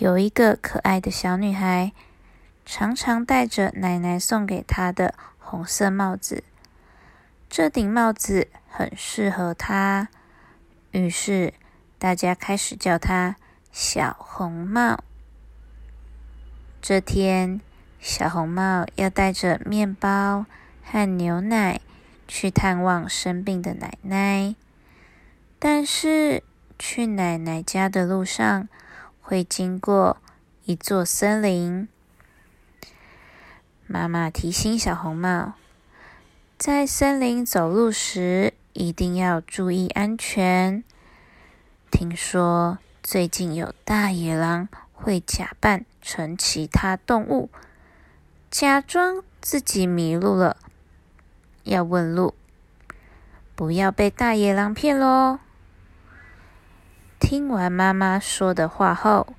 有一个可爱的小女孩，常常戴着奶奶送给她的红色帽子。这顶帽子很适合她，于是大家开始叫她小红帽。这天，小红帽要带着面包和牛奶去探望生病的奶奶，但是去奶奶家的路上会经过一座森林。妈妈提醒小红帽。在森林走路时，一定要注意安全。听说最近有大野狼会假扮成其他动物，假装自己迷路了，要问路，不要被大野狼骗喽。听完妈妈说的话后，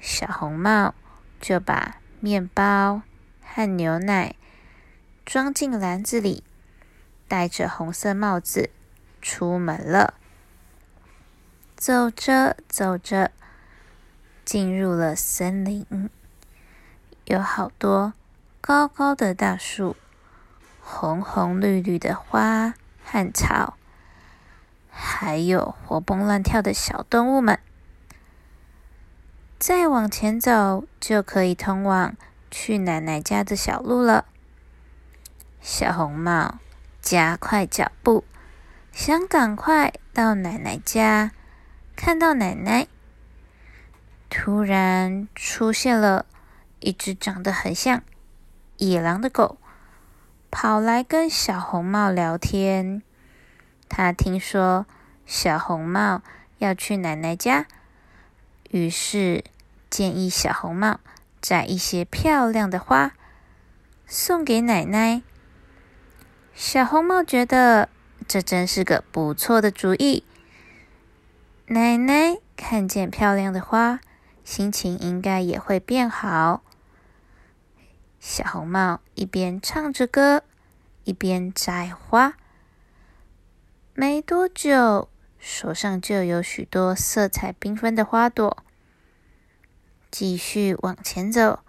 小红帽就把面包和牛奶。装进篮子里，戴着红色帽子出门了。走着走着，进入了森林，有好多高高的大树，红红绿绿的花和草，还有活蹦乱跳的小动物们。再往前走，就可以通往去奶奶家的小路了。小红帽加快脚步，想赶快到奶奶家。看到奶奶，突然出现了一只长得很像野狼的狗，跑来跟小红帽聊天。他听说小红帽要去奶奶家，于是建议小红帽摘一些漂亮的花送给奶奶。小红帽觉得这真是个不错的主意。奶奶看见漂亮的花，心情应该也会变好。小红帽一边唱着歌，一边摘花。没多久，手上就有许多色彩缤纷的花朵。继续往前走，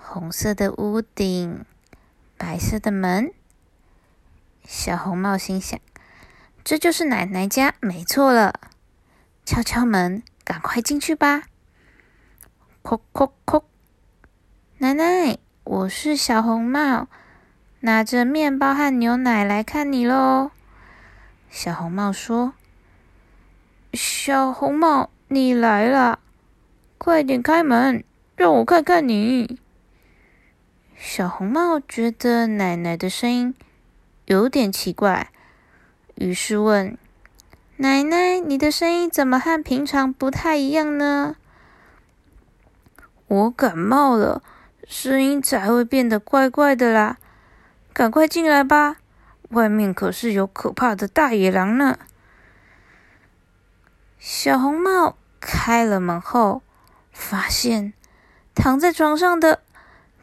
红色的屋顶，白色的门。小红帽心想：“这就是奶奶家，没错了。”敲敲门，赶快进去吧！叩叩叩，奶奶，我是小红帽，拿着面包和牛奶来看你喽。小红帽说：“小红帽，你来了，快点开门，让我看看你。”小红帽觉得奶奶的声音。有点奇怪，于是问：“奶奶，你的声音怎么和平常不太一样呢？”“我感冒了，声音才会变得怪怪的啦。”“赶快进来吧，外面可是有可怕的大野狼呢。”小红帽开了门后，发现躺在床上的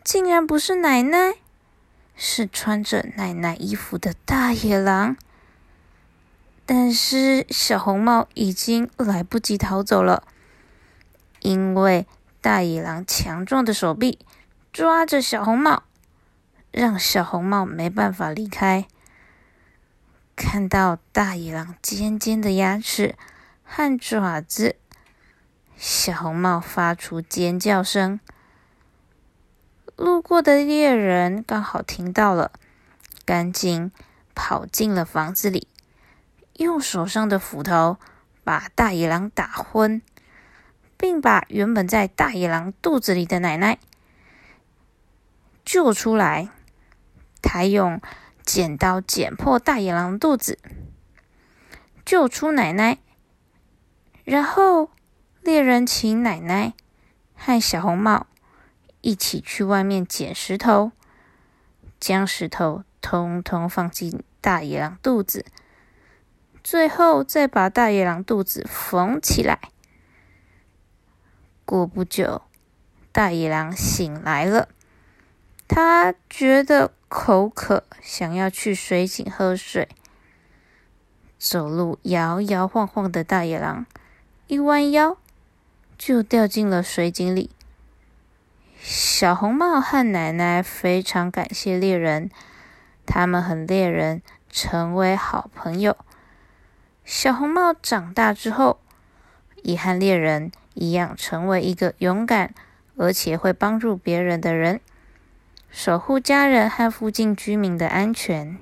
竟然不是奶奶。是穿着奶奶衣服的大野狼，但是小红帽已经来不及逃走了，因为大野狼强壮的手臂抓着小红帽，让小红帽没办法离开。看到大野狼尖尖的牙齿和爪子，小红帽发出尖叫声。路过的猎人刚好听到了，赶紧跑进了房子里，用手上的斧头把大野狼打昏，并把原本在大野狼肚子里的奶奶救出来。他用剪刀剪破大野狼肚子，救出奶奶。然后猎人请奶奶和小红帽。一起去外面捡石头，将石头通通放进大野狼肚子，最后再把大野狼肚子缝起来。过不久，大野狼醒来了，他觉得口渴，想要去水井喝水。走路摇摇晃晃的大野狼一弯腰，就掉进了水井里。小红帽和奶奶非常感谢猎人，他们和猎人成为好朋友。小红帽长大之后，也和猎人一样，成为一个勇敢而且会帮助别人的人，守护家人和附近居民的安全。